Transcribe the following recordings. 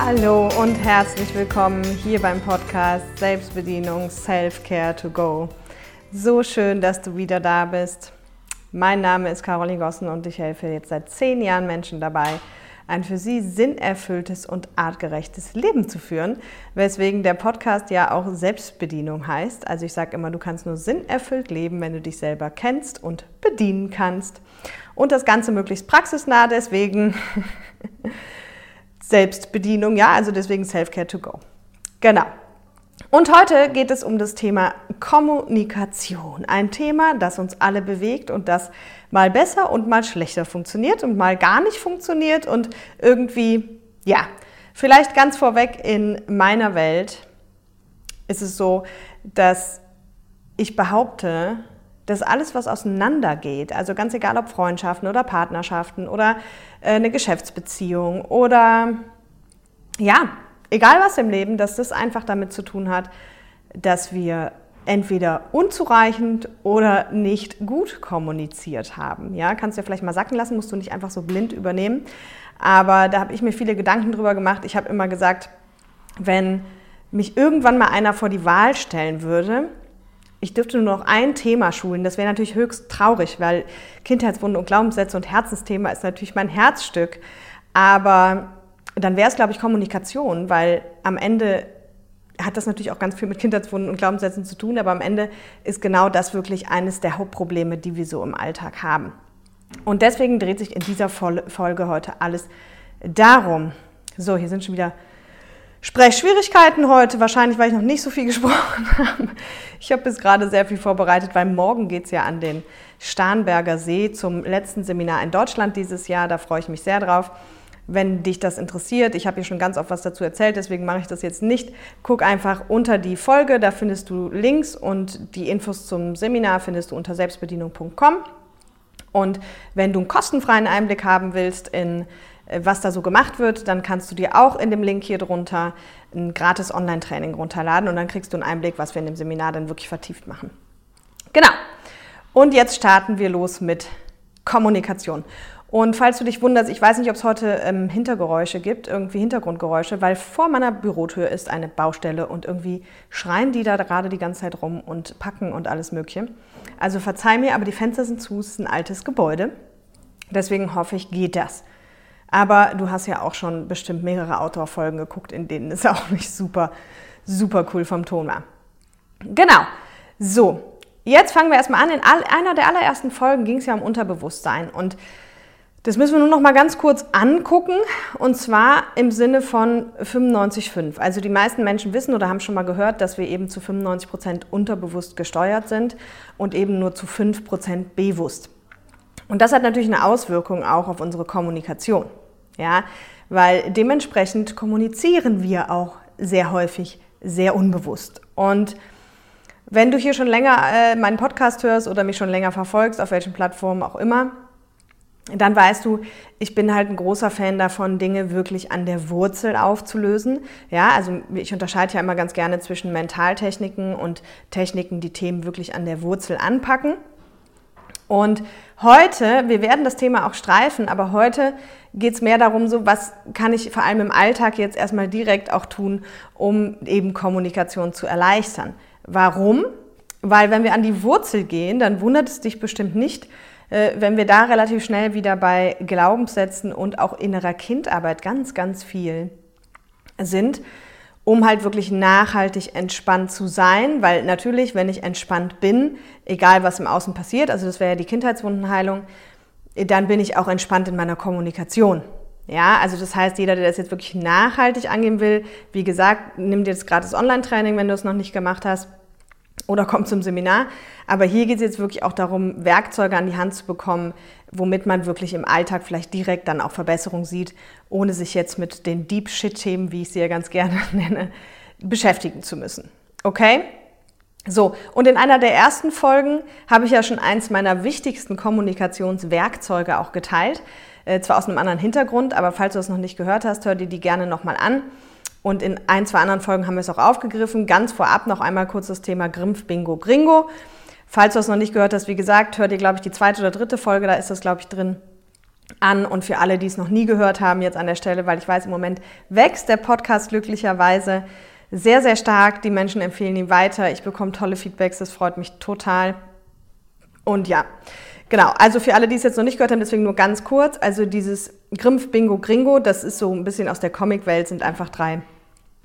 Hallo und herzlich willkommen hier beim Podcast Selbstbedienung Self-Care to Go. So schön, dass du wieder da bist. Mein Name ist Caroline Gossen und ich helfe jetzt seit zehn Jahren Menschen dabei, ein für sie sinnerfülltes und artgerechtes Leben zu führen, weswegen der Podcast ja auch Selbstbedienung heißt. Also ich sage immer, du kannst nur sinnerfüllt leben, wenn du dich selber kennst und bedienen kannst. Und das Ganze möglichst praxisnah, deswegen Selbstbedienung, ja, also deswegen Self-Care to go. Genau. Und heute geht es um das Thema Kommunikation. Ein Thema, das uns alle bewegt und das mal besser und mal schlechter funktioniert und mal gar nicht funktioniert und irgendwie, ja, vielleicht ganz vorweg in meiner Welt ist es so, dass ich behaupte, dass alles, was auseinandergeht, also ganz egal ob Freundschaften oder Partnerschaften oder äh, eine Geschäftsbeziehung oder ja, egal was im Leben, dass das einfach damit zu tun hat, dass wir entweder unzureichend oder nicht gut kommuniziert haben. Ja, kannst du ja vielleicht mal sacken lassen, musst du nicht einfach so blind übernehmen. Aber da habe ich mir viele Gedanken drüber gemacht. Ich habe immer gesagt, wenn mich irgendwann mal einer vor die Wahl stellen würde, ich dürfte nur noch ein Thema schulen. Das wäre natürlich höchst traurig, weil Kindheitswunden und Glaubenssätze und Herzensthema ist natürlich mein Herzstück. Aber dann wäre es, glaube ich, Kommunikation, weil am Ende hat das natürlich auch ganz viel mit Kindheitswunden und Glaubenssätzen zu tun, aber am Ende ist genau das wirklich eines der Hauptprobleme, die wir so im Alltag haben. Und deswegen dreht sich in dieser Folge heute alles darum. So, hier sind schon wieder Sprechschwierigkeiten heute, wahrscheinlich, weil ich noch nicht so viel gesprochen habe. Ich habe bis gerade sehr viel vorbereitet, weil morgen geht es ja an den Starnberger See zum letzten Seminar in Deutschland dieses Jahr. Da freue ich mich sehr drauf. Wenn dich das interessiert, ich habe hier schon ganz oft was dazu erzählt, deswegen mache ich das jetzt nicht. Guck einfach unter die Folge, da findest du Links und die Infos zum Seminar findest du unter selbstbedienung.com. Und wenn du einen kostenfreien Einblick haben willst in was da so gemacht wird, dann kannst du dir auch in dem Link hier drunter ein gratis Online-Training runterladen und dann kriegst du einen Einblick, was wir in dem Seminar dann wirklich vertieft machen. Genau. Und jetzt starten wir los mit Kommunikation. Und falls du dich wunderst, ich weiß nicht, ob es heute ähm, Hintergeräusche gibt, irgendwie Hintergrundgeräusche, weil vor meiner Bürotür ist eine Baustelle und irgendwie schreien die da gerade die ganze Zeit rum und packen und alles Mögliche. Also verzeih mir, aber die Fenster sind zu, es ist ein altes Gebäude. Deswegen hoffe ich, geht das. Aber du hast ja auch schon bestimmt mehrere Outdoor-Folgen geguckt, in denen es auch nicht super, super cool vom Ton war. Genau. So, jetzt fangen wir erstmal an. In einer der allerersten Folgen ging es ja um Unterbewusstsein. Und das müssen wir nur noch mal ganz kurz angucken. Und zwar im Sinne von 95,5. Also die meisten Menschen wissen oder haben schon mal gehört, dass wir eben zu 95 Prozent unterbewusst gesteuert sind und eben nur zu 5 Prozent bewusst. Und das hat natürlich eine Auswirkung auch auf unsere Kommunikation. Ja, weil dementsprechend kommunizieren wir auch sehr häufig sehr unbewusst. Und wenn du hier schon länger äh, meinen Podcast hörst oder mich schon länger verfolgst, auf welchen Plattformen auch immer, dann weißt du, ich bin halt ein großer Fan davon, Dinge wirklich an der Wurzel aufzulösen. Ja, also ich unterscheide ja immer ganz gerne zwischen Mentaltechniken und Techniken, die Themen wirklich an der Wurzel anpacken. Und heute, wir werden das Thema auch streifen, aber heute geht es mehr darum, so was kann ich vor allem im Alltag jetzt erstmal direkt auch tun, um eben Kommunikation zu erleichtern. Warum? Weil wenn wir an die Wurzel gehen, dann wundert es dich bestimmt nicht, äh, wenn wir da relativ schnell wieder bei Glaubenssätzen und auch innerer Kindarbeit ganz, ganz viel sind um halt wirklich nachhaltig entspannt zu sein, weil natürlich, wenn ich entspannt bin, egal was im Außen passiert, also das wäre ja die Kindheitswundenheilung, dann bin ich auch entspannt in meiner Kommunikation. Ja, also das heißt, jeder, der das jetzt wirklich nachhaltig angehen will, wie gesagt, nimm dir das gratis Online-Training, wenn du es noch nicht gemacht hast, oder komm zum Seminar. Aber hier geht es jetzt wirklich auch darum, Werkzeuge an die Hand zu bekommen, womit man wirklich im Alltag vielleicht direkt dann auch Verbesserung sieht, ohne sich jetzt mit den Deep Shit-Themen, wie ich sie ja ganz gerne nenne, beschäftigen zu müssen. Okay? So, und in einer der ersten Folgen habe ich ja schon eins meiner wichtigsten Kommunikationswerkzeuge auch geteilt. Äh, zwar aus einem anderen Hintergrund, aber falls du es noch nicht gehört hast, hör dir die gerne nochmal an. Und in ein, zwei anderen Folgen haben wir es auch aufgegriffen. Ganz vorab noch einmal kurz das Thema Grimpf, Bingo, Gringo. Falls du es noch nicht gehört hast, wie gesagt, hör dir, glaube ich, die zweite oder dritte Folge, da ist das, glaube ich, drin. an und für alle, die es noch nie gehört haben, jetzt an der Stelle, weil ich weiß, im Moment wächst der Podcast glücklicherweise sehr, sehr stark. Die Menschen empfehlen ihn weiter. Ich bekomme tolle Feedbacks, das freut mich total. Und ja, genau. Also für alle, die es jetzt noch nicht gehört haben, deswegen nur ganz kurz. Also dieses Grimpf, Bingo, Gringo, das ist so ein bisschen aus der Comicwelt, sind einfach drei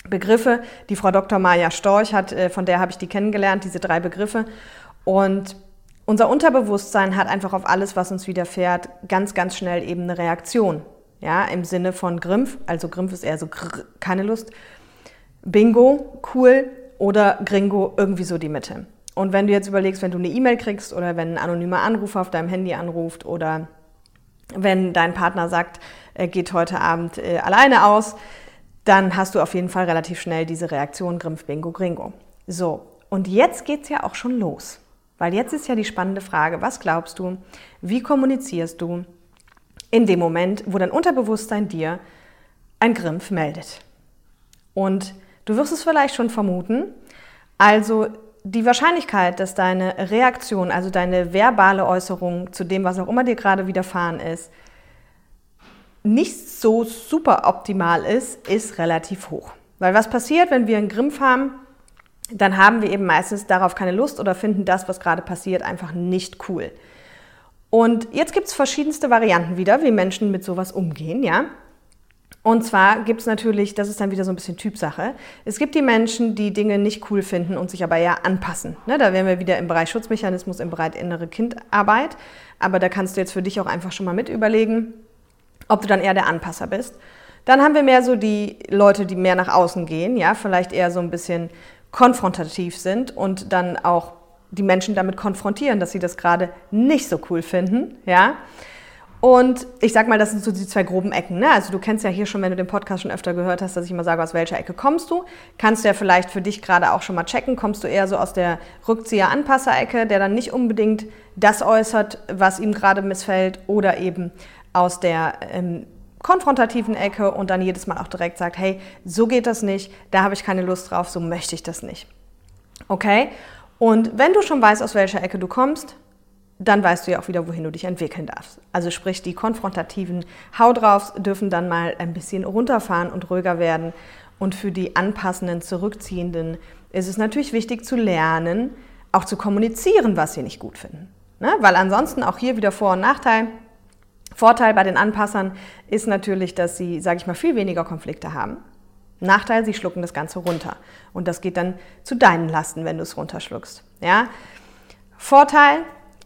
Begriffe. Die Frau Dr. Maja Storch hat, äh, von der habe ich die kennengelernt, diese drei Begriffe. Und unser Unterbewusstsein hat einfach auf alles, was uns widerfährt, ganz, ganz schnell eben eine Reaktion. Ja, im Sinne von Grimpf, also Grimpf ist eher so grrr, keine Lust. Bingo, cool oder Gringo, irgendwie so die Mitte. Und wenn du jetzt überlegst, wenn du eine E-Mail kriegst oder wenn ein anonymer Anrufer auf deinem Handy anruft oder wenn dein Partner sagt, er geht heute Abend äh, alleine aus, dann hast du auf jeden Fall relativ schnell diese Reaktion Grimpf, Bingo, Gringo. So, und jetzt geht's ja auch schon los. Weil jetzt ist ja die spannende Frage, was glaubst du, wie kommunizierst du in dem Moment, wo dein Unterbewusstsein dir ein Grimpf meldet? Und du wirst es vielleicht schon vermuten, also die Wahrscheinlichkeit, dass deine Reaktion, also deine verbale Äußerung zu dem, was auch immer dir gerade widerfahren ist, nicht so super optimal ist, ist relativ hoch. Weil was passiert, wenn wir einen Grimpf haben? dann haben wir eben meistens darauf keine Lust oder finden das, was gerade passiert, einfach nicht cool. Und jetzt gibt es verschiedenste Varianten wieder, wie Menschen mit sowas umgehen, ja. Und zwar gibt es natürlich, das ist dann wieder so ein bisschen Typsache, es gibt die Menschen, die Dinge nicht cool finden und sich aber eher anpassen. Ne, da wären wir wieder im Bereich Schutzmechanismus, im Bereich innere Kindarbeit. Aber da kannst du jetzt für dich auch einfach schon mal mit überlegen, ob du dann eher der Anpasser bist. Dann haben wir mehr so die Leute, die mehr nach außen gehen, ja, vielleicht eher so ein bisschen konfrontativ sind und dann auch die Menschen damit konfrontieren, dass sie das gerade nicht so cool finden, ja. Und ich sag mal, das sind so die zwei groben Ecken. Ne? Also du kennst ja hier schon, wenn du den Podcast schon öfter gehört hast, dass ich immer sage, aus welcher Ecke kommst du. Kannst du ja vielleicht für dich gerade auch schon mal checken. Kommst du eher so aus der Rückzieher-Anpasser-Ecke, der dann nicht unbedingt das äußert, was ihm gerade missfällt, oder eben aus der ähm, konfrontativen Ecke und dann jedes Mal auch direkt sagt, hey, so geht das nicht, da habe ich keine Lust drauf, so möchte ich das nicht. Okay? Und wenn du schon weißt, aus welcher Ecke du kommst, dann weißt du ja auch wieder, wohin du dich entwickeln darfst. Also sprich, die konfrontativen Hau draufs dürfen dann mal ein bisschen runterfahren und ruhiger werden. Und für die anpassenden, zurückziehenden ist es natürlich wichtig zu lernen, auch zu kommunizieren, was sie nicht gut finden. Ne? Weil ansonsten auch hier wieder Vor- und Nachteil. Vorteil bei den Anpassern ist natürlich, dass sie, sage ich mal, viel weniger Konflikte haben. Nachteil, sie schlucken das Ganze runter. Und das geht dann zu deinen Lasten, wenn du es runterschluckst. Ja? Vorteil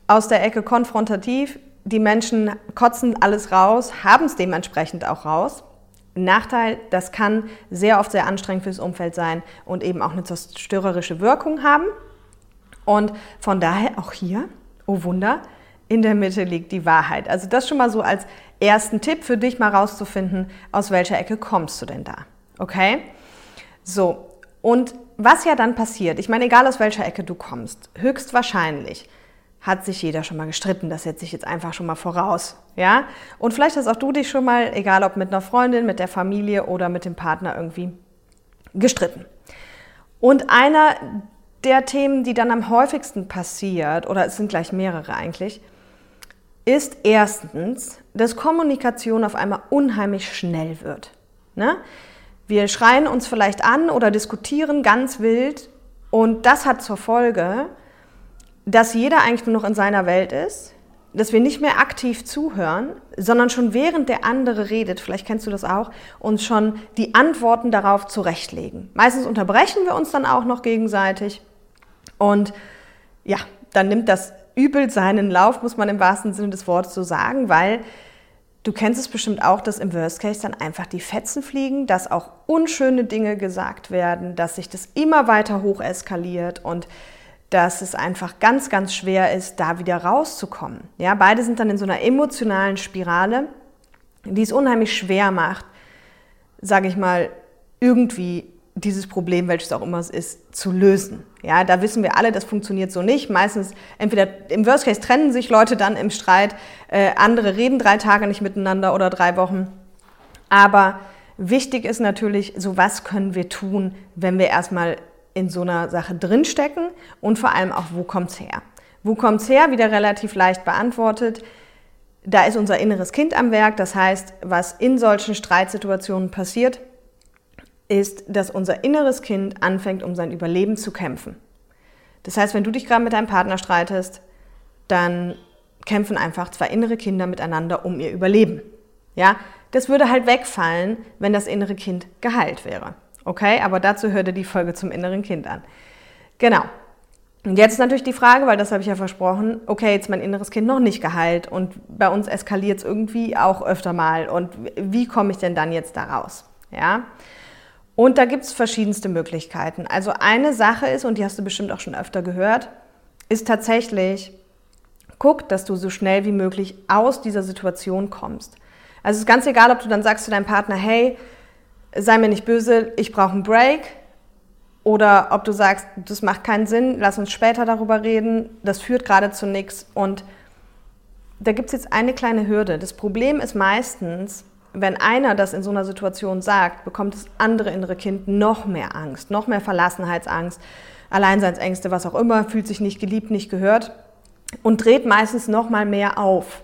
aus der Ecke konfrontativ, die Menschen kotzen alles raus, haben es dementsprechend auch raus. Nachteil, das kann sehr oft sehr anstrengend fürs Umfeld sein und eben auch eine zerstörerische Wirkung haben. Und von daher auch hier, oh Wunder, in der Mitte liegt die Wahrheit. Also das schon mal so als ersten Tipp für dich mal rauszufinden, aus welcher Ecke kommst du denn da. Okay? So, und was ja dann passiert, ich meine, egal aus welcher Ecke du kommst, höchstwahrscheinlich hat sich jeder schon mal gestritten. Das setze ich jetzt einfach schon mal voraus. Ja? Und vielleicht hast auch du dich schon mal, egal ob mit einer Freundin, mit der Familie oder mit dem Partner irgendwie gestritten. Und einer der Themen, die dann am häufigsten passiert, oder es sind gleich mehrere eigentlich, ist erstens, dass Kommunikation auf einmal unheimlich schnell wird. Ne? Wir schreien uns vielleicht an oder diskutieren ganz wild und das hat zur Folge, dass jeder eigentlich nur noch in seiner Welt ist, dass wir nicht mehr aktiv zuhören, sondern schon während der andere redet, vielleicht kennst du das auch, uns schon die Antworten darauf zurechtlegen. Meistens unterbrechen wir uns dann auch noch gegenseitig und ja, dann nimmt das übel seinen Lauf, muss man im wahrsten Sinne des Wortes so sagen, weil du kennst es bestimmt auch, dass im Worst Case dann einfach die Fetzen fliegen, dass auch unschöne Dinge gesagt werden, dass sich das immer weiter hoch eskaliert und dass es einfach ganz, ganz schwer ist, da wieder rauszukommen. Ja, beide sind dann in so einer emotionalen Spirale, die es unheimlich schwer macht, sage ich mal, irgendwie dieses Problem, welches auch immer es ist, zu lösen. Ja, da wissen wir alle, das funktioniert so nicht. Meistens, entweder im Worst Case trennen sich Leute dann im Streit, äh, andere reden drei Tage nicht miteinander oder drei Wochen. Aber wichtig ist natürlich, so was können wir tun, wenn wir erstmal in so einer Sache drinstecken und vor allem auch, wo kommt's her? Wo kommt's her? Wieder relativ leicht beantwortet. da ist unser inneres Kind am Werk. Das heißt, was in solchen Streitsituationen passiert, ist, dass unser inneres Kind anfängt, um sein Überleben zu kämpfen. Das heißt, wenn du dich gerade mit deinem Partner streitest, dann kämpfen einfach zwei innere Kinder miteinander um ihr Überleben. Ja, das würde halt wegfallen, wenn das innere Kind geheilt wäre. Okay, aber dazu hörte die Folge zum inneren Kind an. Genau. Und jetzt ist natürlich die Frage, weil das habe ich ja versprochen, okay, jetzt mein inneres Kind noch nicht geheilt und bei uns eskaliert es irgendwie auch öfter mal. Und wie komme ich denn dann jetzt da raus? Ja. Und da gibt es verschiedenste Möglichkeiten. Also eine Sache ist, und die hast du bestimmt auch schon öfter gehört, ist tatsächlich, guck, dass du so schnell wie möglich aus dieser Situation kommst. Also es ist ganz egal, ob du dann sagst zu deinem Partner, hey, sei mir nicht böse, ich brauche einen Break, oder ob du sagst, das macht keinen Sinn, lass uns später darüber reden, das führt gerade zu nichts. Und da gibt es jetzt eine kleine Hürde. Das Problem ist meistens, wenn einer das in so einer Situation sagt, bekommt das andere innere Kind noch mehr Angst, noch mehr Verlassenheitsangst, Alleinseinsängste, was auch immer, fühlt sich nicht geliebt, nicht gehört und dreht meistens noch mal mehr auf.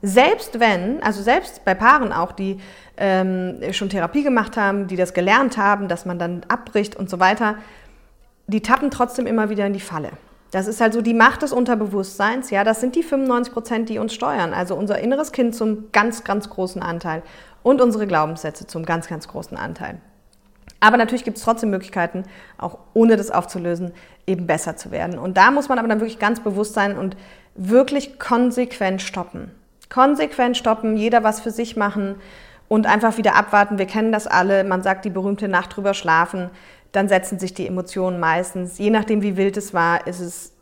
Selbst wenn, also selbst bei Paaren auch, die ähm, schon Therapie gemacht haben, die das gelernt haben, dass man dann abbricht und so weiter, die tappen trotzdem immer wieder in die Falle. Das ist halt so die Macht des Unterbewusstseins. Ja, das sind die 95 Prozent, die uns steuern. Also unser inneres Kind zum ganz, ganz großen Anteil und unsere Glaubenssätze zum ganz, ganz großen Anteil. Aber natürlich gibt es trotzdem Möglichkeiten, auch ohne das aufzulösen, eben besser zu werden. Und da muss man aber dann wirklich ganz bewusst sein und wirklich konsequent stoppen. Konsequent stoppen, jeder was für sich machen und einfach wieder abwarten. Wir kennen das alle. Man sagt die berühmte Nacht drüber schlafen. Dann setzen sich die Emotionen meistens. Je nachdem, wie wild es war, ist es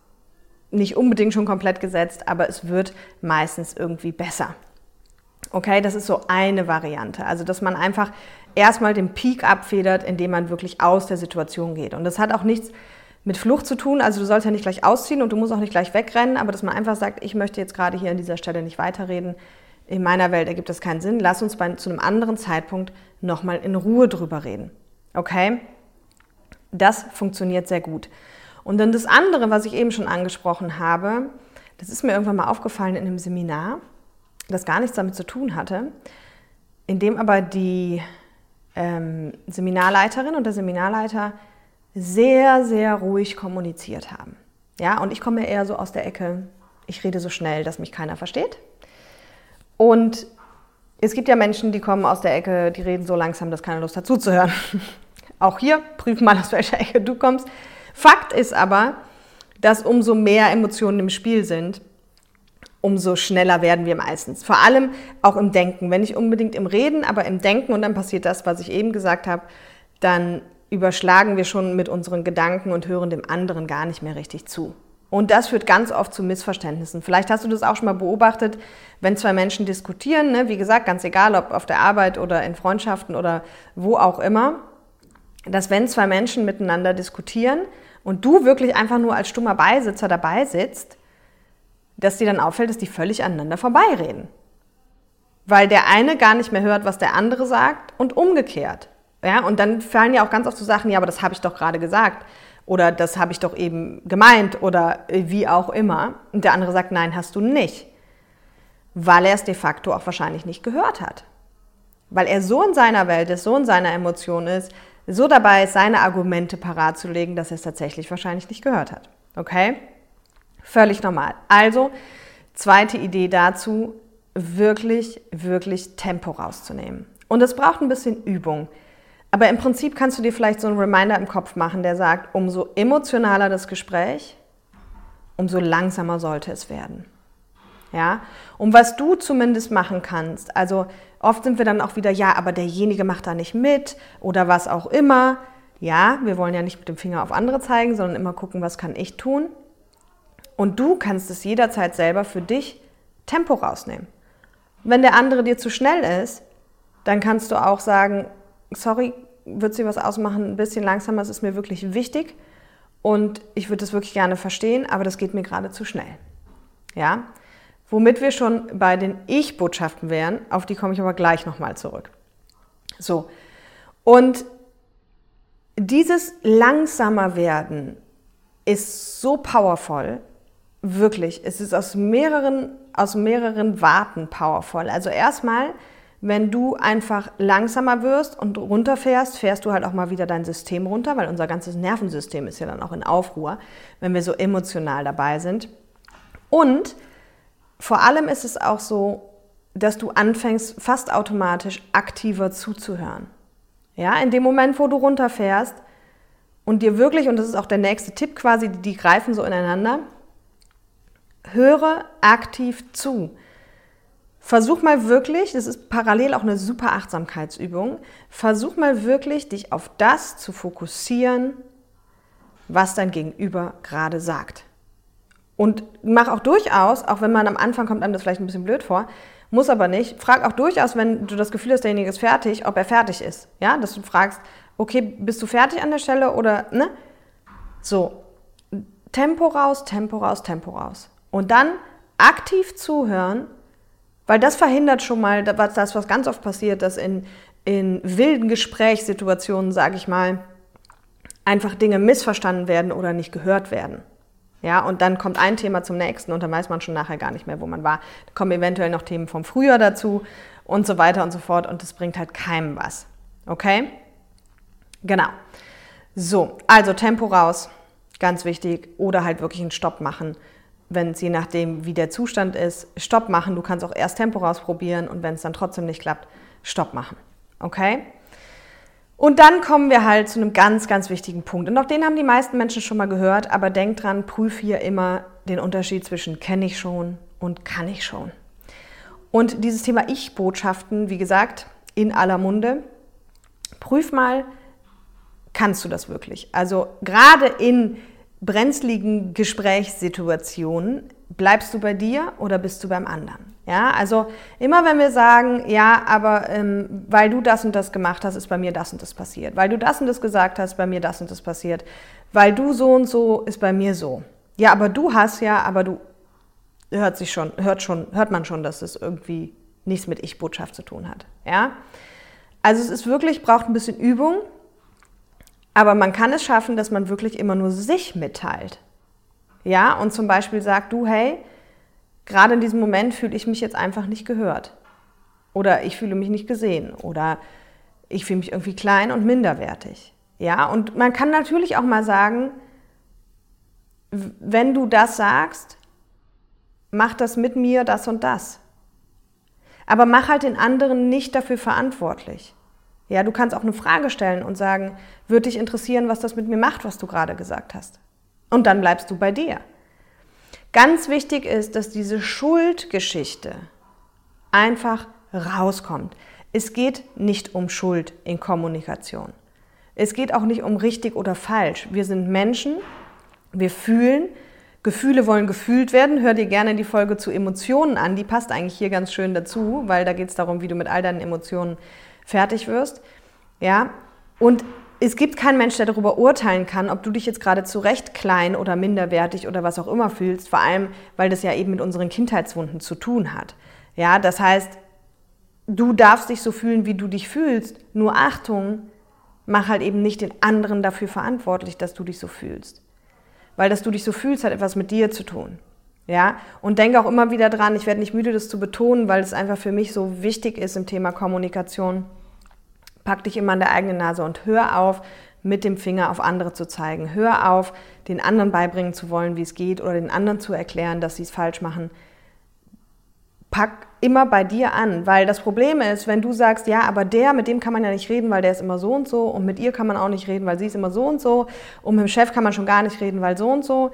nicht unbedingt schon komplett gesetzt, aber es wird meistens irgendwie besser. Okay, das ist so eine Variante. Also, dass man einfach erstmal den Peak abfedert, indem man wirklich aus der Situation geht. Und das hat auch nichts mit Flucht zu tun. Also, du sollst ja nicht gleich ausziehen und du musst auch nicht gleich wegrennen, aber dass man einfach sagt, ich möchte jetzt gerade hier an dieser Stelle nicht weiterreden in meiner Welt ergibt das keinen Sinn. Lass uns bei, zu einem anderen Zeitpunkt nochmal in Ruhe drüber reden. Okay? Das funktioniert sehr gut. Und dann das andere, was ich eben schon angesprochen habe, das ist mir irgendwann mal aufgefallen in einem Seminar, das gar nichts damit zu tun hatte, in dem aber die ähm, Seminarleiterin und der Seminarleiter sehr, sehr ruhig kommuniziert haben. Ja, und ich komme eher so aus der Ecke, ich rede so schnell, dass mich keiner versteht. Und es gibt ja Menschen, die kommen aus der Ecke, die reden so langsam, dass keiner Lust hat zuzuhören. Auch hier, prüf mal, aus welcher Ecke du kommst. Fakt ist aber, dass umso mehr Emotionen im Spiel sind, umso schneller werden wir meistens. Vor allem auch im Denken. Wenn nicht unbedingt im Reden, aber im Denken und dann passiert das, was ich eben gesagt habe, dann überschlagen wir schon mit unseren Gedanken und hören dem anderen gar nicht mehr richtig zu. Und das führt ganz oft zu Missverständnissen. Vielleicht hast du das auch schon mal beobachtet, wenn zwei Menschen diskutieren, ne? wie gesagt, ganz egal, ob auf der Arbeit oder in Freundschaften oder wo auch immer, dass wenn zwei Menschen miteinander diskutieren und du wirklich einfach nur als stummer Beisitzer dabei sitzt, dass dir dann auffällt, dass die völlig aneinander vorbeireden. Weil der eine gar nicht mehr hört, was der andere sagt und umgekehrt. Ja, und dann fallen ja auch ganz oft so Sachen, ja, aber das habe ich doch gerade gesagt oder das habe ich doch eben gemeint oder wie auch immer. Und der andere sagt, nein, hast du nicht. Weil er es de facto auch wahrscheinlich nicht gehört hat. Weil er so in seiner Welt ist, so in seiner Emotion ist, so dabei ist, seine Argumente parat zu legen, dass er es tatsächlich wahrscheinlich nicht gehört hat. Okay? Völlig normal. Also, zweite Idee dazu, wirklich, wirklich Tempo rauszunehmen. Und es braucht ein bisschen Übung. Aber im Prinzip kannst du dir vielleicht so einen Reminder im Kopf machen, der sagt, umso emotionaler das Gespräch, umso langsamer sollte es werden. Ja? Und was du zumindest machen kannst, also oft sind wir dann auch wieder, ja, aber derjenige macht da nicht mit oder was auch immer. Ja, wir wollen ja nicht mit dem Finger auf andere zeigen, sondern immer gucken, was kann ich tun. Und du kannst es jederzeit selber für dich Tempo rausnehmen. Wenn der andere dir zu schnell ist, dann kannst du auch sagen, sorry, wird sie was ausmachen, ein bisschen langsamer, es ist mir wirklich wichtig und ich würde es wirklich gerne verstehen, aber das geht mir gerade zu schnell. Ja? Womit wir schon bei den Ich-Botschaften wären, auf die komme ich aber gleich nochmal zurück. So. Und dieses langsamer werden ist so powerful, wirklich, es ist aus mehreren, aus mehreren Warten powerful. Also erstmal, wenn du einfach langsamer wirst und runterfährst, fährst du halt auch mal wieder dein System runter, weil unser ganzes Nervensystem ist ja dann auch in Aufruhr, wenn wir so emotional dabei sind. Und vor allem ist es auch so, dass du anfängst, fast automatisch aktiver zuzuhören. Ja, in dem Moment, wo du runterfährst und dir wirklich, und das ist auch der nächste Tipp quasi, die greifen so ineinander, höre aktiv zu. Versuch mal wirklich, das ist parallel auch eine super Achtsamkeitsübung, versuch mal wirklich, dich auf das zu fokussieren, was dein Gegenüber gerade sagt. Und mach auch durchaus, auch wenn man am Anfang kommt einem das vielleicht ein bisschen blöd vor, muss aber nicht, frag auch durchaus, wenn du das Gefühl hast, derjenige ist fertig, ob er fertig ist. Ja, dass du fragst, okay, bist du fertig an der Stelle oder, ne? So, Tempo raus, Tempo raus, Tempo raus. Und dann aktiv zuhören, weil das verhindert schon mal das, was ganz oft passiert, dass in, in wilden Gesprächssituationen, sage ich mal, einfach Dinge missverstanden werden oder nicht gehört werden. Ja, und dann kommt ein Thema zum nächsten und dann weiß man schon nachher gar nicht mehr, wo man war. Da kommen eventuell noch Themen vom Frühjahr dazu und so weiter und so fort und das bringt halt keinem was. Okay? Genau. So, also Tempo raus, ganz wichtig, oder halt wirklich einen Stopp machen, wenn es je nachdem, wie der Zustand ist, Stopp machen. Du kannst auch erst Tempo rausprobieren und wenn es dann trotzdem nicht klappt, Stopp machen. Okay? Und dann kommen wir halt zu einem ganz, ganz wichtigen Punkt. Und auch den haben die meisten Menschen schon mal gehört, aber denk dran, prüf hier immer den Unterschied zwischen kenne ich schon und kann ich schon. Und dieses Thema Ich-Botschaften, wie gesagt, in aller Munde, prüf mal, kannst du das wirklich? Also gerade in brenzligen Gesprächssituationen, bleibst du bei dir oder bist du beim anderen? Ja, also immer wenn wir sagen, ja, aber ähm, weil du das und das gemacht hast, ist bei mir das und das passiert. Weil du das und das gesagt hast, bei mir das und das passiert. Weil du so und so, ist bei mir so. Ja, aber du hast ja, aber du hört sich schon, hört schon, hört man schon, dass es irgendwie nichts mit Ich-Botschaft zu tun hat. Ja, also es ist wirklich braucht ein bisschen Übung, aber man kann es schaffen, dass man wirklich immer nur sich mitteilt. Ja, und zum Beispiel sagt du, hey, gerade in diesem Moment fühle ich mich jetzt einfach nicht gehört. Oder ich fühle mich nicht gesehen. Oder ich fühle mich irgendwie klein und minderwertig. Ja, und man kann natürlich auch mal sagen, wenn du das sagst, mach das mit mir, das und das. Aber mach halt den anderen nicht dafür verantwortlich. Ja, du kannst auch eine Frage stellen und sagen, würde dich interessieren, was das mit mir macht, was du gerade gesagt hast. Und dann bleibst du bei dir. Ganz wichtig ist, dass diese Schuldgeschichte einfach rauskommt. Es geht nicht um Schuld in Kommunikation. Es geht auch nicht um richtig oder falsch. Wir sind Menschen, wir fühlen, Gefühle wollen gefühlt werden. Hör dir gerne die Folge zu Emotionen an, die passt eigentlich hier ganz schön dazu, weil da geht es darum, wie du mit all deinen Emotionen fertig wirst. Ja, und es gibt keinen Mensch, der darüber urteilen kann, ob du dich jetzt gerade zu Recht klein oder minderwertig oder was auch immer fühlst, vor allem, weil das ja eben mit unseren Kindheitswunden zu tun hat. Ja, das heißt, du darfst dich so fühlen, wie du dich fühlst. Nur Achtung, mach halt eben nicht den anderen dafür verantwortlich, dass du dich so fühlst. Weil dass du dich so fühlst, hat etwas mit dir zu tun. Ja, und denke auch immer wieder dran, ich werde nicht müde, das zu betonen, weil es einfach für mich so wichtig ist im Thema Kommunikation Pack dich immer an der eigenen Nase und hör auf, mit dem Finger auf andere zu zeigen. Hör auf, den anderen beibringen zu wollen, wie es geht oder den anderen zu erklären, dass sie es falsch machen. Pack immer bei dir an, weil das Problem ist, wenn du sagst, ja, aber der, mit dem kann man ja nicht reden, weil der ist immer so und so und mit ihr kann man auch nicht reden, weil sie ist immer so und so und mit dem Chef kann man schon gar nicht reden, weil so und so,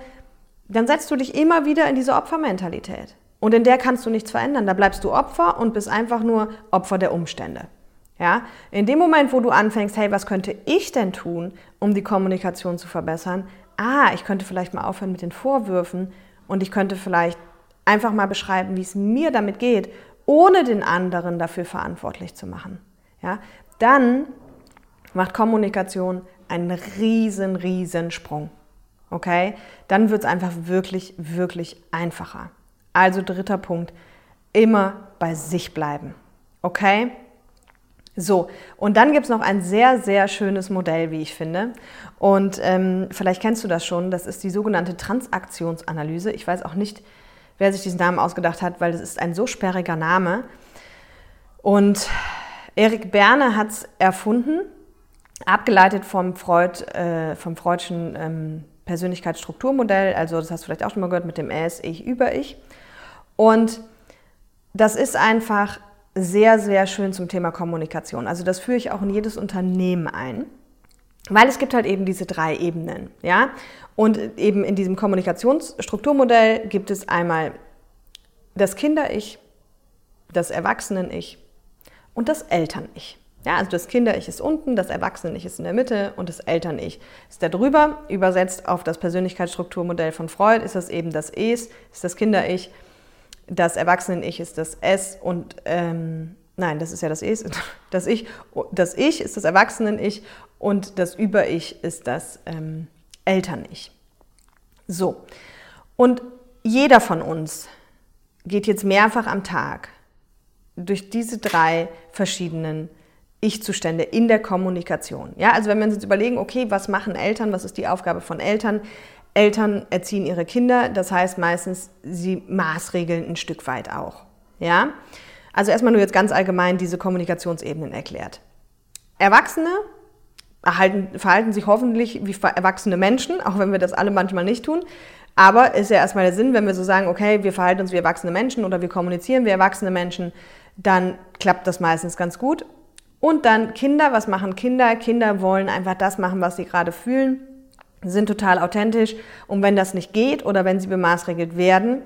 dann setzt du dich immer wieder in diese Opfermentalität. Und in der kannst du nichts verändern. Da bleibst du Opfer und bist einfach nur Opfer der Umstände. Ja, in dem Moment, wo du anfängst, hey, was könnte ich denn tun, um die Kommunikation zu verbessern? Ah, ich könnte vielleicht mal aufhören mit den Vorwürfen und ich könnte vielleicht einfach mal beschreiben, wie es mir damit geht, ohne den anderen dafür verantwortlich zu machen. Ja, dann macht Kommunikation einen riesen, riesen Sprung. Okay? Dann wird es einfach wirklich, wirklich einfacher. Also dritter Punkt, immer bei sich bleiben. Okay? So, und dann gibt es noch ein sehr, sehr schönes Modell, wie ich finde. Und ähm, vielleicht kennst du das schon, das ist die sogenannte Transaktionsanalyse. Ich weiß auch nicht, wer sich diesen Namen ausgedacht hat, weil das ist ein so sperriger Name. Und Erik Berne hat es erfunden, abgeleitet vom, Freud, äh, vom Freudschen ähm, Persönlichkeitsstrukturmodell. Also das hast du vielleicht auch schon mal gehört mit dem Es, Ich, Über Ich. Und das ist einfach sehr, sehr schön zum Thema Kommunikation. Also das führe ich auch in jedes Unternehmen ein. Weil es gibt halt eben diese drei Ebenen, ja. Und eben in diesem Kommunikationsstrukturmodell gibt es einmal das Kinder-Ich, das Erwachsenen-Ich und das Eltern-Ich. Ja, also das Kinder-Ich ist unten, das Erwachsenen-Ich ist in der Mitte und das Eltern-Ich ist da drüber. Übersetzt auf das Persönlichkeitsstrukturmodell von Freud ist das eben das Es, ist das Kinder-Ich das Erwachsenen-Ich ist das S und ähm, nein, das ist ja das Es, das Ich, das Ich ist das Erwachsenen-Ich und das Über-Ich ist das ähm, Eltern-Ich. So, und jeder von uns geht jetzt mehrfach am Tag durch diese drei verschiedenen Ich-Zustände in der Kommunikation. Ja, also wenn wir uns jetzt überlegen, okay, was machen Eltern, was ist die Aufgabe von Eltern? Eltern erziehen ihre Kinder, das heißt meistens, sie maßregeln ein Stück weit auch. Ja? Also erstmal nur jetzt ganz allgemein diese Kommunikationsebenen erklärt. Erwachsene erhalten, verhalten sich hoffentlich wie erwachsene Menschen, auch wenn wir das alle manchmal nicht tun. Aber ist ja erstmal der Sinn, wenn wir so sagen, okay, wir verhalten uns wie erwachsene Menschen oder wir kommunizieren wie erwachsene Menschen, dann klappt das meistens ganz gut. Und dann Kinder, was machen Kinder? Kinder wollen einfach das machen, was sie gerade fühlen sind total authentisch und wenn das nicht geht oder wenn sie bemaßregelt werden,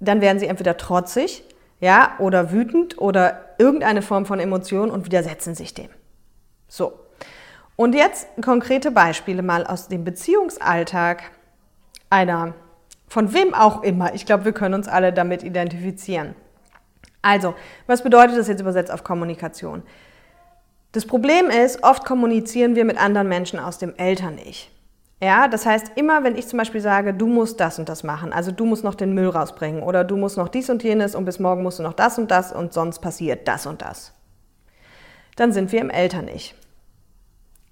dann werden sie entweder trotzig, ja, oder wütend oder irgendeine Form von Emotion und widersetzen sich dem. So. Und jetzt konkrete Beispiele mal aus dem Beziehungsalltag einer, von wem auch immer. Ich glaube, wir können uns alle damit identifizieren. Also, was bedeutet das jetzt übersetzt auf Kommunikation? Das Problem ist, oft kommunizieren wir mit anderen Menschen aus dem Eltern-Ich. Ja, das heißt, immer wenn ich zum Beispiel sage, du musst das und das machen, also du musst noch den Müll rausbringen oder du musst noch dies und jenes und bis morgen musst du noch das und das und sonst passiert das und das, dann sind wir im Eltern-Ich.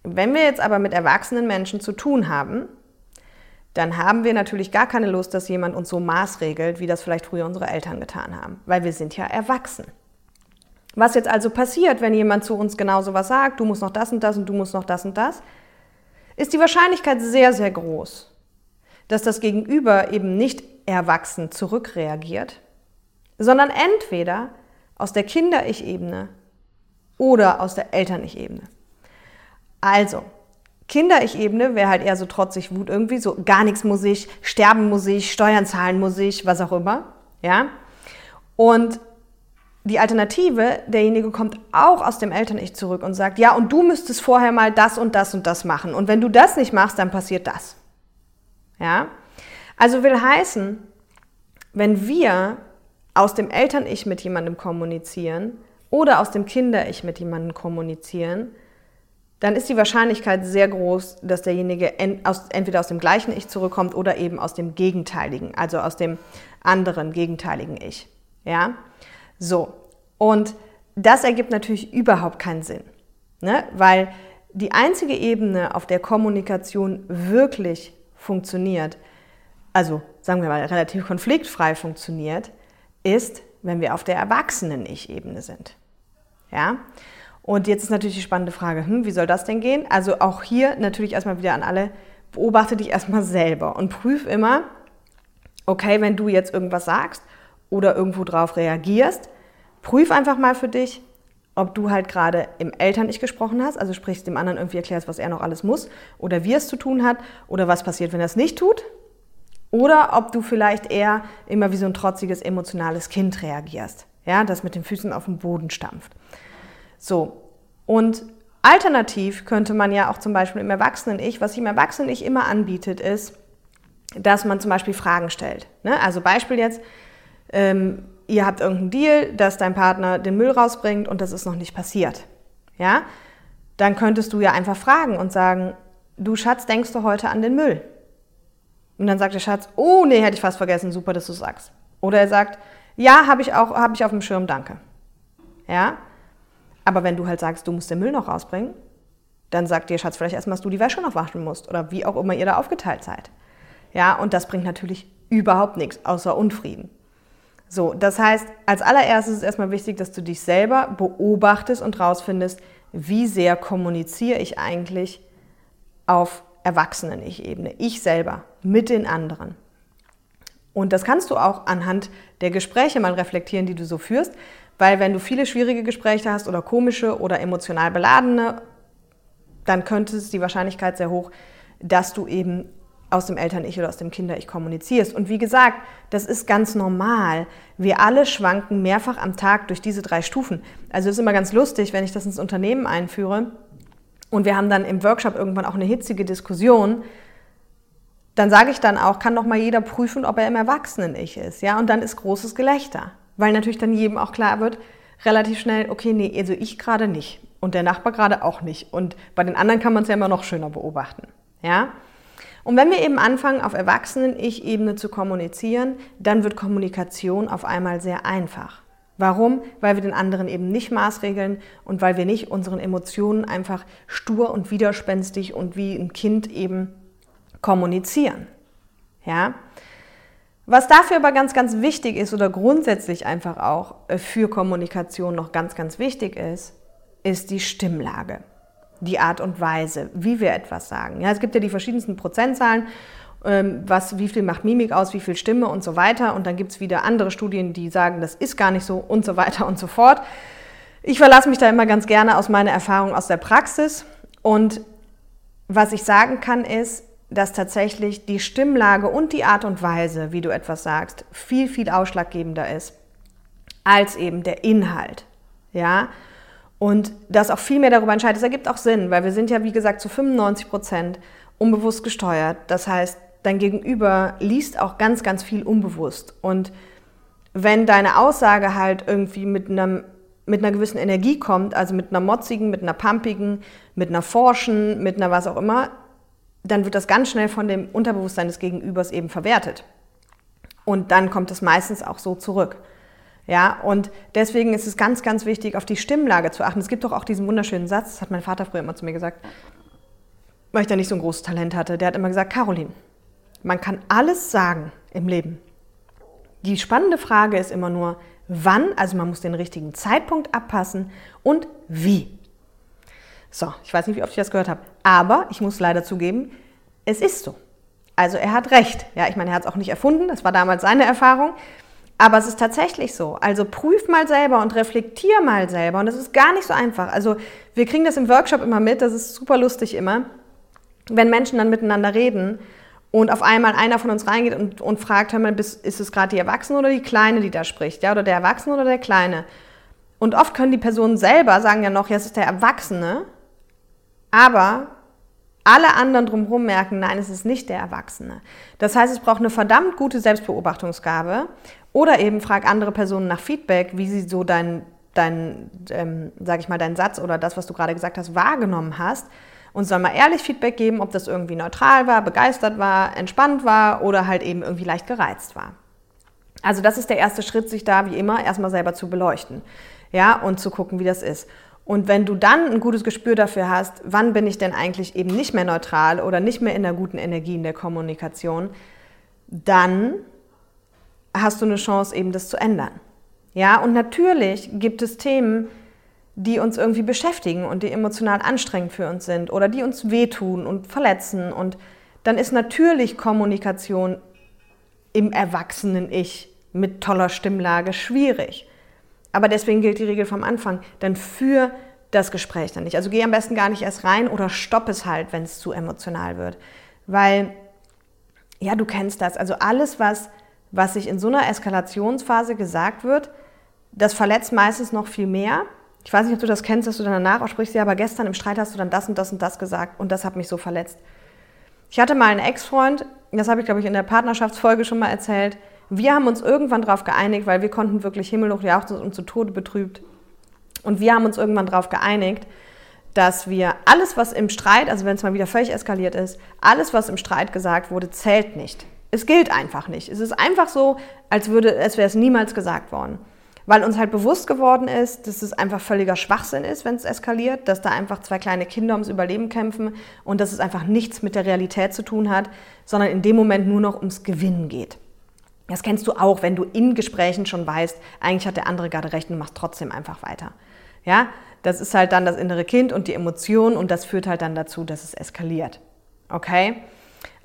Wenn wir jetzt aber mit erwachsenen Menschen zu tun haben, dann haben wir natürlich gar keine Lust, dass jemand uns so maßregelt, wie das vielleicht früher unsere Eltern getan haben, weil wir sind ja erwachsen. Was jetzt also passiert, wenn jemand zu uns genau so was sagt, du musst noch das und das und du musst noch das und das, ist die Wahrscheinlichkeit sehr, sehr groß, dass das Gegenüber eben nicht erwachsen zurückreagiert, sondern entweder aus der Kinder-Ich-Ebene oder aus der Eltern-Ich-Ebene. Also, Kinder-Ich-Ebene wäre halt eher so trotzig Wut irgendwie, so gar nichts muss ich, sterben muss ich, Steuern zahlen muss ich, was auch immer, ja. Und die Alternative, derjenige kommt auch aus dem Eltern-Ich zurück und sagt, ja, und du müsstest vorher mal das und das und das machen. Und wenn du das nicht machst, dann passiert das. Ja? Also will heißen, wenn wir aus dem Eltern-Ich mit jemandem kommunizieren oder aus dem Kinder-Ich mit jemandem kommunizieren, dann ist die Wahrscheinlichkeit sehr groß, dass derjenige entweder aus dem gleichen Ich zurückkommt oder eben aus dem gegenteiligen, also aus dem anderen gegenteiligen Ich. Ja? So, und das ergibt natürlich überhaupt keinen Sinn, ne? weil die einzige Ebene, auf der Kommunikation wirklich funktioniert, also sagen wir mal relativ konfliktfrei funktioniert, ist, wenn wir auf der Erwachsenen-Ich-Ebene sind. Ja? Und jetzt ist natürlich die spannende Frage, hm, wie soll das denn gehen? Also auch hier natürlich erstmal wieder an alle, beobachte dich erstmal selber und prüf immer, okay, wenn du jetzt irgendwas sagst oder irgendwo drauf reagierst, prüf einfach mal für dich, ob du halt gerade im Eltern-Ich gesprochen hast, also sprich dem anderen irgendwie erklärst, was er noch alles muss oder wie es zu tun hat oder was passiert, wenn er es nicht tut. Oder ob du vielleicht eher immer wie so ein trotziges, emotionales Kind reagierst, ja, das mit den Füßen auf dem Boden stampft. So, und alternativ könnte man ja auch zum Beispiel im Erwachsenen-Ich, was sich im Erwachsenen-Ich immer anbietet, ist, dass man zum Beispiel Fragen stellt. Ne? Also Beispiel jetzt, ähm, ihr habt irgendeinen Deal, dass dein Partner den Müll rausbringt und das ist noch nicht passiert. Ja? Dann könntest du ja einfach fragen und sagen, du Schatz, denkst du heute an den Müll? Und dann sagt der Schatz, oh nee, hätte ich fast vergessen, super, dass du sagst. Oder er sagt, ja, habe ich auch, habe ich auf dem Schirm, danke. Ja? Aber wenn du halt sagst, du musst den Müll noch rausbringen, dann sagt dir Schatz vielleicht erstmal, dass du die Wäsche noch waschen musst oder wie auch immer ihr da aufgeteilt seid. Ja, und das bringt natürlich überhaupt nichts außer Unfrieden. So, das heißt, als allererstes ist es erstmal wichtig, dass du dich selber beobachtest und rausfindest, wie sehr kommuniziere ich eigentlich auf Erwachsenen-Ich-Ebene, ich selber, mit den anderen. Und das kannst du auch anhand der Gespräche mal reflektieren, die du so führst, weil wenn du viele schwierige Gespräche hast oder komische oder emotional beladene, dann könnte es die Wahrscheinlichkeit sehr hoch, dass du eben aus dem Eltern-Ich oder aus dem Kinder-Ich kommunizierst. Und wie gesagt, das ist ganz normal. Wir alle schwanken mehrfach am Tag durch diese drei Stufen. Also es ist immer ganz lustig, wenn ich das ins Unternehmen einführe und wir haben dann im Workshop irgendwann auch eine hitzige Diskussion, dann sage ich dann auch, kann doch mal jeder prüfen, ob er im Erwachsenen-Ich ist. Ja? Und dann ist großes Gelächter. Weil natürlich dann jedem auch klar wird, relativ schnell, okay, nee, also ich gerade nicht. Und der Nachbar gerade auch nicht. Und bei den anderen kann man es ja immer noch schöner beobachten. Ja? Und wenn wir eben anfangen, auf Erwachsenen-Ich-Ebene zu kommunizieren, dann wird Kommunikation auf einmal sehr einfach. Warum? Weil wir den anderen eben nicht maßregeln und weil wir nicht unseren Emotionen einfach stur und widerspenstig und wie ein Kind eben kommunizieren. Ja? Was dafür aber ganz, ganz wichtig ist oder grundsätzlich einfach auch äh, für Kommunikation noch ganz, ganz wichtig ist, ist die Stimmlage die Art und Weise, wie wir etwas sagen. Ja, es gibt ja die verschiedensten Prozentzahlen, ähm, was, wie viel macht Mimik aus, wie viel Stimme und so weiter. Und dann gibt es wieder andere Studien, die sagen, das ist gar nicht so und so weiter und so fort. Ich verlasse mich da immer ganz gerne aus meiner Erfahrung aus der Praxis. Und was ich sagen kann, ist, dass tatsächlich die Stimmlage und die Art und Weise, wie du etwas sagst, viel, viel ausschlaggebender ist als eben der Inhalt. Ja, und das auch viel mehr darüber entscheidet. Das ergibt auch Sinn, weil wir sind ja, wie gesagt, zu 95 Prozent unbewusst gesteuert. Das heißt, dein Gegenüber liest auch ganz, ganz viel unbewusst. Und wenn deine Aussage halt irgendwie mit einem mit einer gewissen Energie kommt, also mit einer motzigen, mit einer pumpigen, mit einer forschen, mit einer was auch immer, dann wird das ganz schnell von dem Unterbewusstsein des Gegenübers eben verwertet. Und dann kommt es meistens auch so zurück. Ja, und deswegen ist es ganz, ganz wichtig, auf die Stimmlage zu achten. Es gibt doch auch diesen wunderschönen Satz, das hat mein Vater früher immer zu mir gesagt, weil ich da nicht so ein großes Talent hatte. Der hat immer gesagt, Caroline, man kann alles sagen im Leben. Die spannende Frage ist immer nur, wann, also man muss den richtigen Zeitpunkt abpassen und wie. So, ich weiß nicht, wie oft ich das gehört habe, aber ich muss leider zugeben, es ist so. Also er hat recht. Ja, ich meine, er hat es auch nicht erfunden, das war damals seine Erfahrung. Aber es ist tatsächlich so. Also prüf mal selber und reflektier mal selber. Und das ist gar nicht so einfach. Also wir kriegen das im Workshop immer mit, das ist super lustig immer, wenn Menschen dann miteinander reden und auf einmal einer von uns reingeht und, und fragt, hör mal, ist es gerade die Erwachsene oder die Kleine, die da spricht? Ja, oder der Erwachsene oder der Kleine? Und oft können die Personen selber sagen ja noch, ja, es ist der Erwachsene, aber alle anderen drumherum merken, nein, es ist nicht der Erwachsene. Das heißt, es braucht eine verdammt gute Selbstbeobachtungsgabe oder eben frag andere Personen nach Feedback, wie sie so dein, dein ähm, sag ich mal, deinen Satz oder das, was du gerade gesagt hast, wahrgenommen hast. Und soll mal ehrlich Feedback geben, ob das irgendwie neutral war, begeistert war, entspannt war oder halt eben irgendwie leicht gereizt war. Also das ist der erste Schritt, sich da wie immer erstmal selber zu beleuchten. Ja, und zu gucken, wie das ist. Und wenn du dann ein gutes Gespür dafür hast, wann bin ich denn eigentlich eben nicht mehr neutral oder nicht mehr in der guten Energie in der Kommunikation, dann hast du eine Chance, eben das zu ändern. Ja, und natürlich gibt es Themen, die uns irgendwie beschäftigen und die emotional anstrengend für uns sind oder die uns wehtun und verletzen. Und dann ist natürlich Kommunikation im erwachsenen Ich mit toller Stimmlage schwierig. Aber deswegen gilt die Regel vom Anfang, dann für das Gespräch dann nicht. Also geh am besten gar nicht erst rein oder stopp es halt, wenn es zu emotional wird. Weil, ja, du kennst das. Also alles, was was sich in so einer Eskalationsphase gesagt wird, das verletzt meistens noch viel mehr. Ich weiß nicht, ob du das kennst, dass du dann danach auch sprichst, ja, aber gestern im Streit hast du dann das und das und das gesagt und das hat mich so verletzt. Ich hatte mal einen Ex-Freund, das habe ich, glaube ich, in der Partnerschaftsfolge schon mal erzählt. Wir haben uns irgendwann darauf geeinigt, weil wir konnten wirklich himmelhoch jauchzen und zu Tode betrübt. Und wir haben uns irgendwann darauf geeinigt, dass wir alles, was im Streit, also wenn es mal wieder völlig eskaliert ist, alles, was im Streit gesagt wurde, zählt nicht. Es gilt einfach nicht. Es ist einfach so, als, würde, als wäre es niemals gesagt worden. weil uns halt bewusst geworden ist, dass es einfach völliger Schwachsinn ist, wenn es eskaliert, dass da einfach zwei kleine Kinder ums Überleben kämpfen und dass es einfach nichts mit der Realität zu tun hat, sondern in dem Moment nur noch ums Gewinnen geht. Das kennst du auch, wenn du in Gesprächen schon weißt, eigentlich hat der andere gerade recht und machst trotzdem einfach weiter. Ja, das ist halt dann das innere Kind und die Emotion und das führt halt dann dazu, dass es eskaliert. Okay?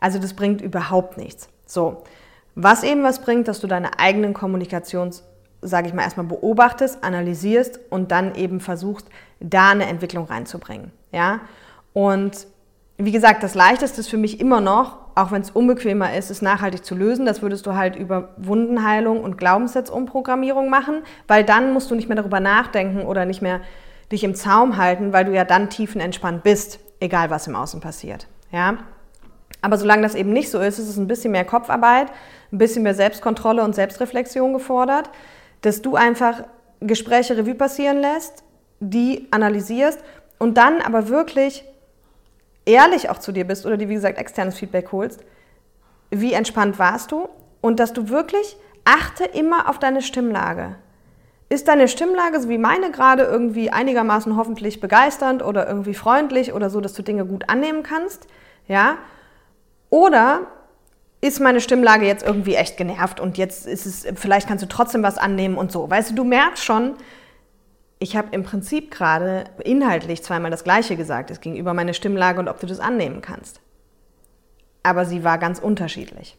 Also das bringt überhaupt nichts. So, was eben was bringt, dass du deine eigenen Kommunikations sage ich mal, erstmal beobachtest, analysierst und dann eben versuchst, da eine Entwicklung reinzubringen. Ja? Und wie gesagt, das Leichteste ist für mich immer noch, auch wenn es unbequemer ist, es nachhaltig zu lösen. Das würdest du halt über Wundenheilung und Glaubenssatzumprogrammierung machen, weil dann musst du nicht mehr darüber nachdenken oder nicht mehr dich im Zaum halten, weil du ja dann tiefenentspannt bist, egal was im Außen passiert. Ja? Aber solange das eben nicht so ist, ist es ein bisschen mehr Kopfarbeit, ein bisschen mehr Selbstkontrolle und Selbstreflexion gefordert dass du einfach Gespräche Revue passieren lässt, die analysierst und dann aber wirklich ehrlich auch zu dir bist oder dir, wie gesagt, externes Feedback holst. Wie entspannt warst du? Und dass du wirklich achte immer auf deine Stimmlage. Ist deine Stimmlage, so wie meine gerade, irgendwie einigermaßen hoffentlich begeisternd oder irgendwie freundlich oder so, dass du Dinge gut annehmen kannst? Ja? Oder ist meine Stimmlage jetzt irgendwie echt genervt und jetzt ist es, vielleicht kannst du trotzdem was annehmen und so. Weißt du, du merkst schon, ich habe im Prinzip gerade inhaltlich zweimal das Gleiche gesagt, es ging über meine Stimmlage und ob du das annehmen kannst. Aber sie war ganz unterschiedlich.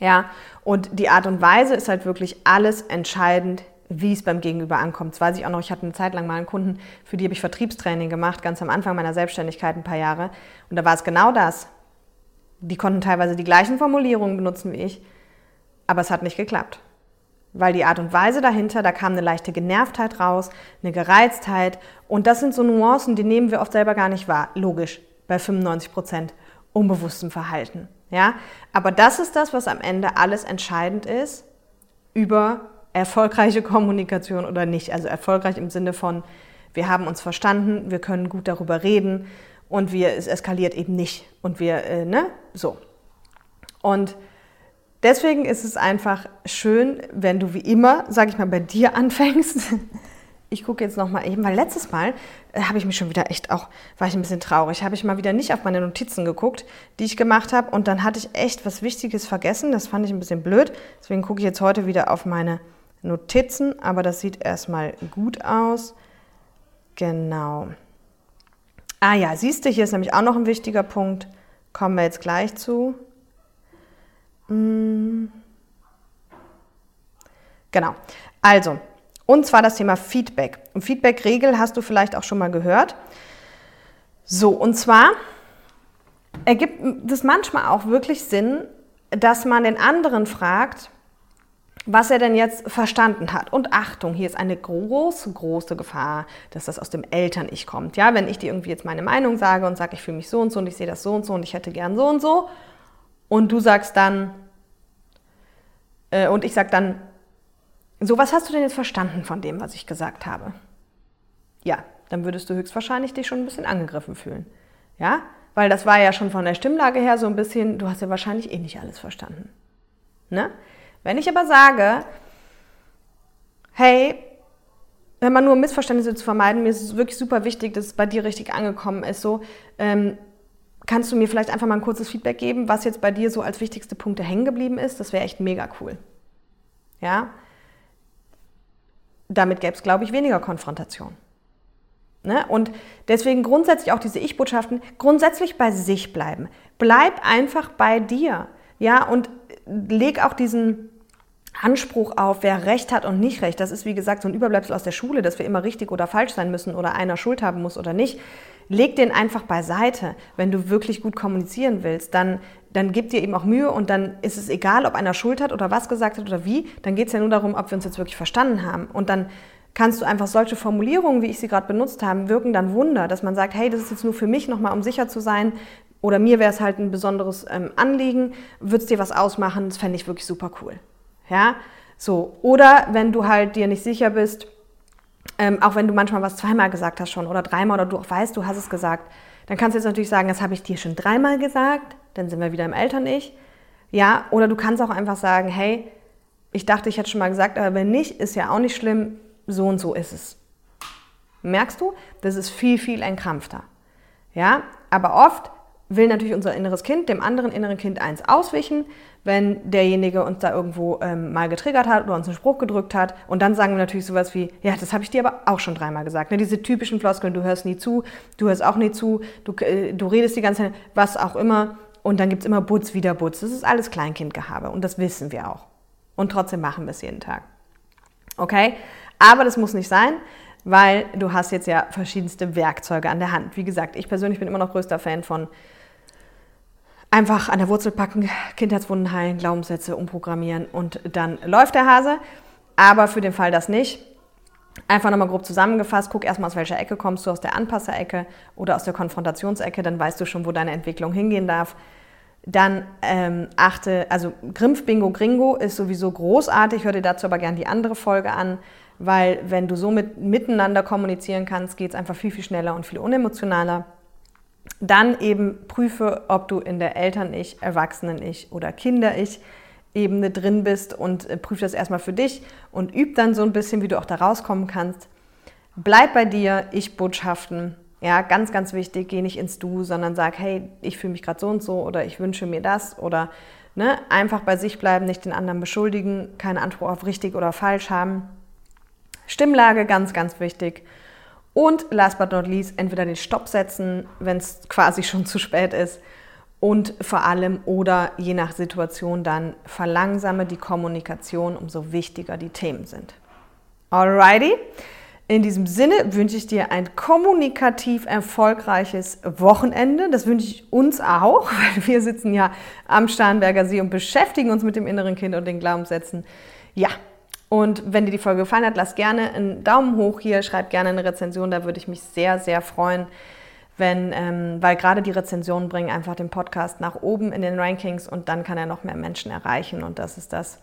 Ja, und die Art und Weise ist halt wirklich alles entscheidend, wie es beim Gegenüber ankommt. Das weiß ich auch noch, ich hatte eine Zeit lang mal einen Kunden, für die habe ich Vertriebstraining gemacht, ganz am Anfang meiner Selbstständigkeit ein paar Jahre. Und da war es genau das. Die konnten teilweise die gleichen Formulierungen benutzen wie ich, aber es hat nicht geklappt. Weil die Art und Weise dahinter, da kam eine leichte Genervtheit raus, eine Gereiztheit. Und das sind so Nuancen, die nehmen wir oft selber gar nicht wahr. Logisch, bei 95 Prozent unbewusstem Verhalten. Ja? Aber das ist das, was am Ende alles entscheidend ist über erfolgreiche Kommunikation oder nicht. Also erfolgreich im Sinne von, wir haben uns verstanden, wir können gut darüber reden und wir, es eskaliert eben nicht. Und wir, äh, ne, so. Und deswegen ist es einfach schön, wenn du wie immer, sag ich mal, bei dir anfängst. Ich gucke jetzt noch mal eben, weil letztes Mal äh, habe ich mich schon wieder echt auch, war ich ein bisschen traurig, habe ich mal wieder nicht auf meine Notizen geguckt, die ich gemacht habe und dann hatte ich echt was Wichtiges vergessen. Das fand ich ein bisschen blöd. Deswegen gucke ich jetzt heute wieder auf meine Notizen, aber das sieht erstmal gut aus. Genau. Ah ja, siehst du, hier ist nämlich auch noch ein wichtiger Punkt. Kommen wir jetzt gleich zu. Hm. Genau. Also, und zwar das Thema Feedback. Und Feedback-Regel hast du vielleicht auch schon mal gehört. So, und zwar ergibt das manchmal auch wirklich Sinn, dass man den anderen fragt, was er denn jetzt verstanden hat. Und Achtung, hier ist eine große, große Gefahr, dass das aus dem Eltern-Ich kommt. Ja, wenn ich dir irgendwie jetzt meine Meinung sage und sage, ich fühle mich so und so und ich sehe das so und so und ich hätte gern so und so und du sagst dann, äh, und ich sage dann, so, was hast du denn jetzt verstanden von dem, was ich gesagt habe? Ja, dann würdest du höchstwahrscheinlich dich schon ein bisschen angegriffen fühlen. Ja, weil das war ja schon von der Stimmlage her so ein bisschen, du hast ja wahrscheinlich eh nicht alles verstanden. Ne? Wenn ich aber sage, hey, wenn man nur Missverständnisse zu vermeiden, mir ist es wirklich super wichtig, dass es bei dir richtig angekommen ist, so, ähm, kannst du mir vielleicht einfach mal ein kurzes Feedback geben, was jetzt bei dir so als wichtigste Punkte hängen geblieben ist? Das wäre echt mega cool. Ja? Damit gäbe es, glaube ich, weniger Konfrontation. Ne? Und deswegen grundsätzlich auch diese Ich-Botschaften, grundsätzlich bei sich bleiben. Bleib einfach bei dir. Ja, und leg auch diesen, Anspruch auf, wer Recht hat und nicht Recht. Das ist, wie gesagt, so ein Überbleibsel aus der Schule, dass wir immer richtig oder falsch sein müssen oder einer Schuld haben muss oder nicht. Leg den einfach beiseite. Wenn du wirklich gut kommunizieren willst, dann, dann gib dir eben auch Mühe und dann ist es egal, ob einer Schuld hat oder was gesagt hat oder wie. Dann geht es ja nur darum, ob wir uns jetzt wirklich verstanden haben. Und dann kannst du einfach solche Formulierungen, wie ich sie gerade benutzt habe, wirken dann Wunder, dass man sagt, hey, das ist jetzt nur für mich nochmal, um sicher zu sein, oder mir wäre es halt ein besonderes ähm, Anliegen, würde es dir was ausmachen, das fände ich wirklich super cool. Ja, so. Oder wenn du halt dir nicht sicher bist, ähm, auch wenn du manchmal was zweimal gesagt hast schon oder dreimal oder du auch weißt, du hast es gesagt, dann kannst du jetzt natürlich sagen, das habe ich dir schon dreimal gesagt, dann sind wir wieder im Eltern-Ich. Ja, oder du kannst auch einfach sagen, hey, Ich dachte, ich hätte schon mal gesagt, aber wenn nicht, ist ja auch nicht schlimm. So und so ist es. Merkst du? Das ist viel, viel entkrampfter. Ja, aber oft will natürlich unser inneres Kind dem anderen inneren Kind eins auswischen, wenn derjenige uns da irgendwo ähm, mal getriggert hat oder uns einen Spruch gedrückt hat. Und dann sagen wir natürlich sowas wie, ja, das habe ich dir aber auch schon dreimal gesagt. Ne? Diese typischen Floskeln, du hörst nie zu, du hörst auch nie zu, du, äh, du redest die ganze Zeit, was auch immer. Und dann gibt es immer Butz, wieder Butz. Das ist alles Kleinkindgehabe und das wissen wir auch. Und trotzdem machen wir es jeden Tag. Okay? Aber das muss nicht sein, weil du hast jetzt ja verschiedenste Werkzeuge an der Hand. Wie gesagt, ich persönlich bin immer noch größter Fan von einfach an der Wurzel packen, Kindheitswunden heilen, Glaubenssätze umprogrammieren und dann läuft der Hase. Aber für den Fall das nicht, einfach nochmal grob zusammengefasst, guck erstmal aus welcher Ecke kommst du, aus der Anpasserecke oder aus der Konfrontationsecke, dann weißt du schon, wo deine Entwicklung hingehen darf. Dann ähm, achte, also Grimpf, Bingo, Gringo ist sowieso großartig, hör dir dazu aber gerne die andere Folge an, weil wenn du so mit, miteinander kommunizieren kannst, geht es einfach viel, viel schneller und viel unemotionaler. Dann eben prüfe, ob du in der Eltern-Ich, Erwachsenen-Ich oder Kinder-Ich Ebene drin bist und äh, prüfe das erstmal für dich und üb dann so ein bisschen, wie du auch da rauskommen kannst. Bleib bei dir, Ich-Botschaften. Ja, ganz, ganz wichtig, geh nicht ins Du, sondern sag, hey, ich fühle mich gerade so und so oder ich wünsche mir das oder ne, einfach bei sich bleiben, nicht den anderen beschuldigen, keine Antwort auf richtig oder falsch haben. Stimmlage, ganz, ganz wichtig. Und last but not least, entweder den Stopp setzen, wenn es quasi schon zu spät ist. Und vor allem oder je nach Situation dann verlangsame die Kommunikation, umso wichtiger die Themen sind. Alrighty. In diesem Sinne wünsche ich dir ein kommunikativ erfolgreiches Wochenende. Das wünsche ich uns auch, weil wir sitzen ja am Starnberger See und beschäftigen uns mit dem inneren Kind und den Glaubenssätzen. Ja, und wenn dir die Folge gefallen hat, lass gerne einen Daumen hoch hier, schreib gerne eine Rezension, da würde ich mich sehr, sehr freuen, wenn, ähm, weil gerade die Rezensionen bringen einfach den Podcast nach oben in den Rankings und dann kann er noch mehr Menschen erreichen. Und das ist das,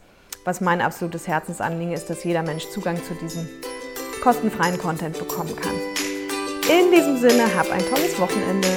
was mein absolutes Herzensanliegen ist, dass jeder Mensch Zugang zu diesem kostenfreien Content bekommen kann. In diesem Sinne, hab ein tolles Wochenende.